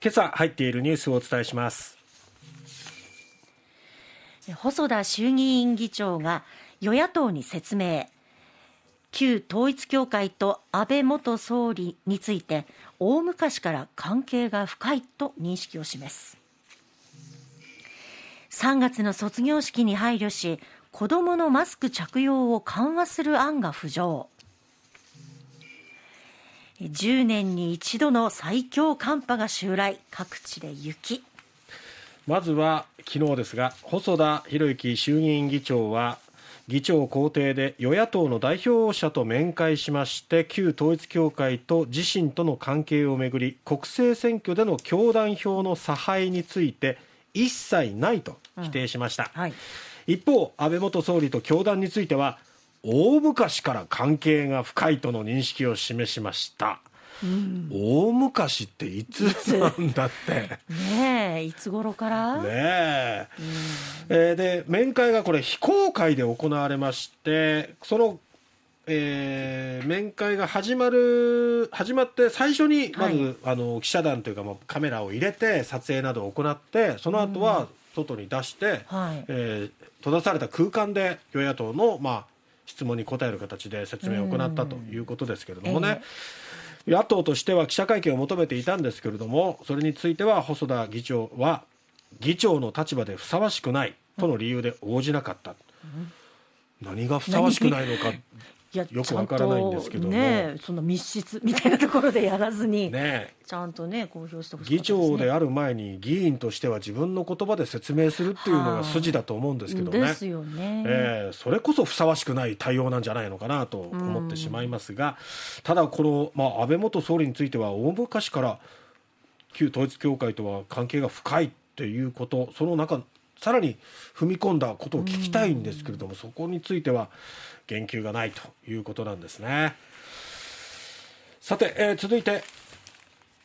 今朝入っているニュースをお伝えします。細田衆議院議長が与野党に説明。旧統一教会と安倍元総理について大昔から関係が深いと認識を示す。3月の卒業式に配慮し子どものマスク着用を緩和する案が浮上。10年に一度の最強寒波が襲来。各地で雪。まずは昨日ですが細田博之衆議院議長は議長公邸で与野党の代表者と面会しまして旧統一教会と自身との関係をめぐり国政選挙での教団票の差配について一切ないと否定しました、うん。はい、一方安倍元総理と教団については大昔から関係が深いとの認識を示しました。うん、大昔っていつなんだって。ねえいつ頃から？ねえ。うん、えー、で面会がこれ非公開で行われましてそのえー、面会が始まる始まって最初にまず、はい、あの記者団というか、まあ、カメラを入れて撮影などを行ってその後は外に出して、うんはい、えー、閉ざされた空間で与野党の、まあ、質問に答える形で説明を行ったということですけれどもね。えー、野党としては記者会見を求めていたんですけれどもそれについては細田議長は議長の立場でふさわしくないとの理由で応じなかった、うん、何がふさわしくないのかよくわからないんですけどねその密室みたいなところでやらずに、ね、ちゃんとね公表してほしい、ね、議長である前に議員としては自分の言葉で説明するっていうのが筋だと思うんですけどね、ですよね、えー、それこそふさわしくない対応なんじゃないのかなと思ってしまいますが、ただこの、まあ、安倍元総理については大昔から旧統一教会とは関係が深いっていうことその中さらに踏み込んだことを聞きたいんですけれども、そこについては言及がないということなんですね。さて、えー、続いて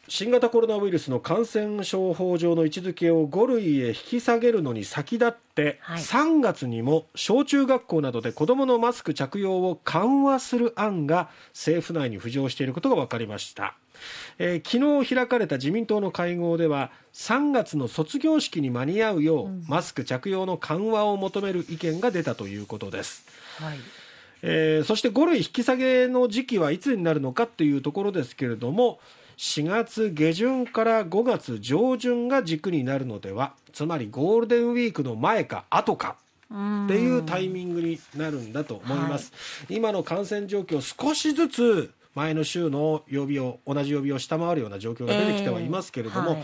新型コロナウイルスの感染症法上の位置づけを5類へ引き下げるのに先立って、はい、3月にも小中学校などで子どものマスク着用を緩和する案が政府内に浮上していることが分かりました、えー、昨日開かれた自民党の会合では3月の卒業式に間に合うよう、うん、マスク着用の緩和を求める意見が出たということです、はい。えー、そして5類引き下げの時期はいつになるのかというところですけれども4月下旬から5月上旬が軸になるのではつまりゴールデンウィークの前か後かっていうタイミングになるんだと思います、はい、今の感染状況少しずつ前の週の曜日を同じ曜日を下回るような状況が出てきてはいますけれども、えーはい。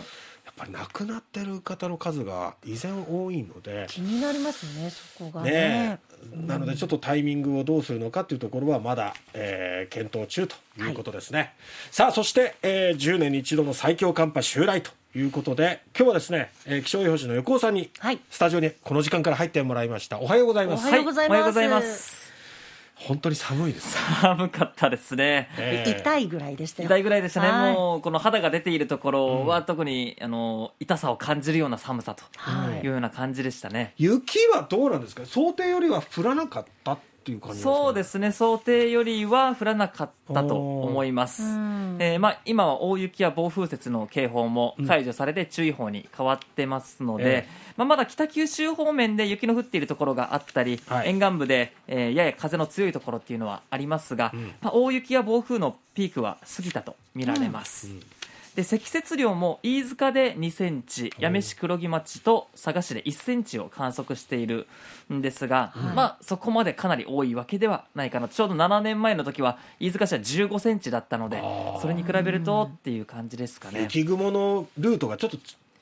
ぱり亡くなってる方の数が依然多いので気になりますねそこがね、ねなのでちょっとタイミングをどうするのかというところはまだ、えー、検討中ということですね、はい、さあそして、えー、10年に一度の最強寒波襲来ということで今日はですね、えー、気象予報士の横尾さんに、はい、スタジオにこの時間から入ってもらいました。おはようございます。おはようございます本当に寒いです、寒かったですね、えー、痛いぐらいでした痛いぐらいでしたね。もうこの肌が出ているところは、特にあの痛さを感じるような寒さというような感じでしたね、雪はどうなんですか？想定よりは降らなかったっていう感じですか、ね、そうですね。想定よりは降らなかったと思います、えーまあ、今は大雪や暴風雪の警報も解除されて注意報に変わってますので、うんえ。ー、まあ、まだ北九州方面で雪の降っているところがあったり、はい、沿岸部で、えー、やや風の強いところっていうのはありますが、うん、まあ、大雪や暴風のピークは過ぎたと見られます。うんで積雪量も飯塚で2センチ八女市黒木町と佐賀市で1センチを観測しているんですが、はい、まあ、そこまでかなり多いわけではないかなちょうど7年前の時は飯塚市は15センチだったのでそれに比べるとっていう感じですかね。雪雲のルートがちょっと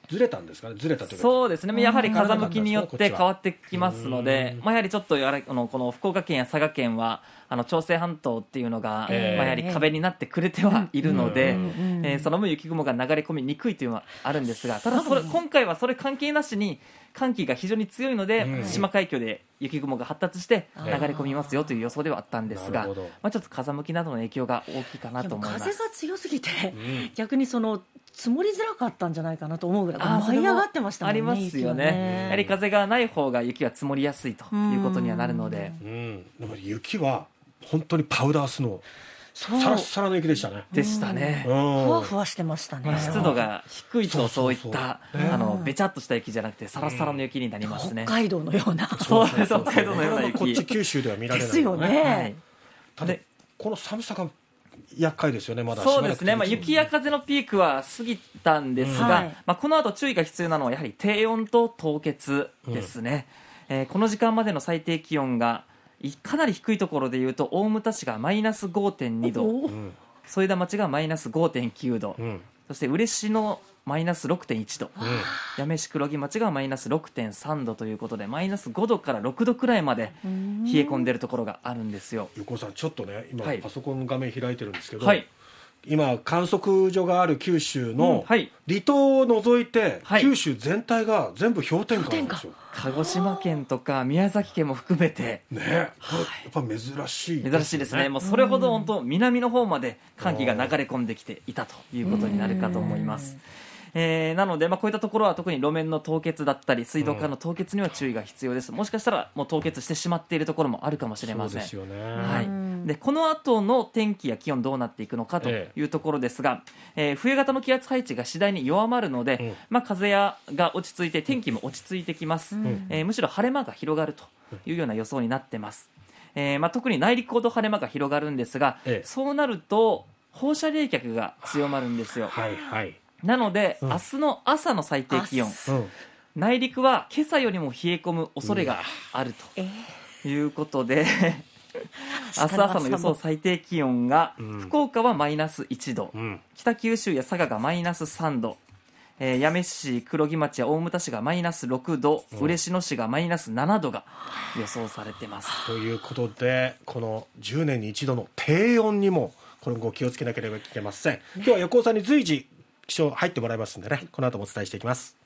ずれたんですかね？ずれたというそうですね。やはり風向きによって変わってきますので、まあ、やはりちょっとやはりこのこの福岡県や佐賀県はあの朝鮮半島っていうのが、えー、まあ、やはり壁になってくれてはいるので、えー、えー、その分雪雲が流れ込みにくいというのはあるんですがただそれ今回はそれ関係なしに寒気が非常に強いので、うん、島海峡で雪雲が発達して流れ込みますよという予想ではあったんですが、まあ、ちょっと風向きなどの影響が大きいかなと思います。風が強すぎて、うん、逆にその積もりづらかったんじゃないかなと思うぐらい舞い上がってましたもんねありますよね、ね、やはり風がない方が雪が積もりやすいということにはなるので、うん、雪は本当にパウダースノー。そう。サラッサラの雪でしたね。でしたね。ふわふわわしてましたね。まあ、湿度が低いとそうそうそう。そういったねあのべちゃっとした雪じゃなくてサラサラの雪になりますね。北海道のような。そう。です北海道のような雪。こっち九州では見られないですよね。はい。ただでこの寒さが厄介ですよねまだ。そうですね、まあ、雪や風のピークは過ぎたんですが、うん。はい。まあ、この後注意が必要なのはやはり低温と凍結ですね、えーこの時間までの最低気温がいかなり低いところでいうと大牟田市がマイナス5.2度。添田町がマイナス5.9度、うん。そして嬉野マイナス6.1度。うん。八女市黒木町がマイナス6.3度ということでマイナス5度から6度くらいまで冷え込んでるところがあるんですよ。横尾さんちょっとね今はい。パソコンの画面開いてるんですけど、はい。今観測所がある九州うんのはい。離島を除いて、はい。九州全体が全部氷点下なんですよ。鹿児島県とか宮崎県も含めて。ね、やっぱ珍しい、珍しいですね、もうそれほど本当、南の方まで寒気が流れ込んできていたということになるかと思います。えーなので、まあ、こういったところは特に路面の凍結だったり水道管の凍結には注意が必要です、もしかしたらもう凍結してしまっているところもあるかもしれません。はい、でこの後の天気や気温どうなっていくのかとえいうところですが、えー冬型の気圧配置が次第に弱まるので、うん。まあ、風やが落ち着いて天気も落ち着いてきます、ん。えーむしろ晴れ間が広がるというような予想になってます、えーまあ、特に内陸ほど晴れ間が広がるんですが、ええ。そうなると放射冷却が強まるんですよ。はいはい。なので、うん。明日の朝の最低気温。うん。内陸は今朝よりも冷え込む恐れがあるえーということで 明日朝の予想最低気温が、うん。福岡はマイナス1度、うん。北九州や佐賀がマイナス3度、えー八女市黒木町や大牟田市がマイナス6度、嬉野市がマイナス7度が予想されてます。ということでこの10年に一度の低温にもこれもご気をつけなければいけません。今日は横尾さんに随時気象入ってもらいますんでねこの後もお伝えしていきます。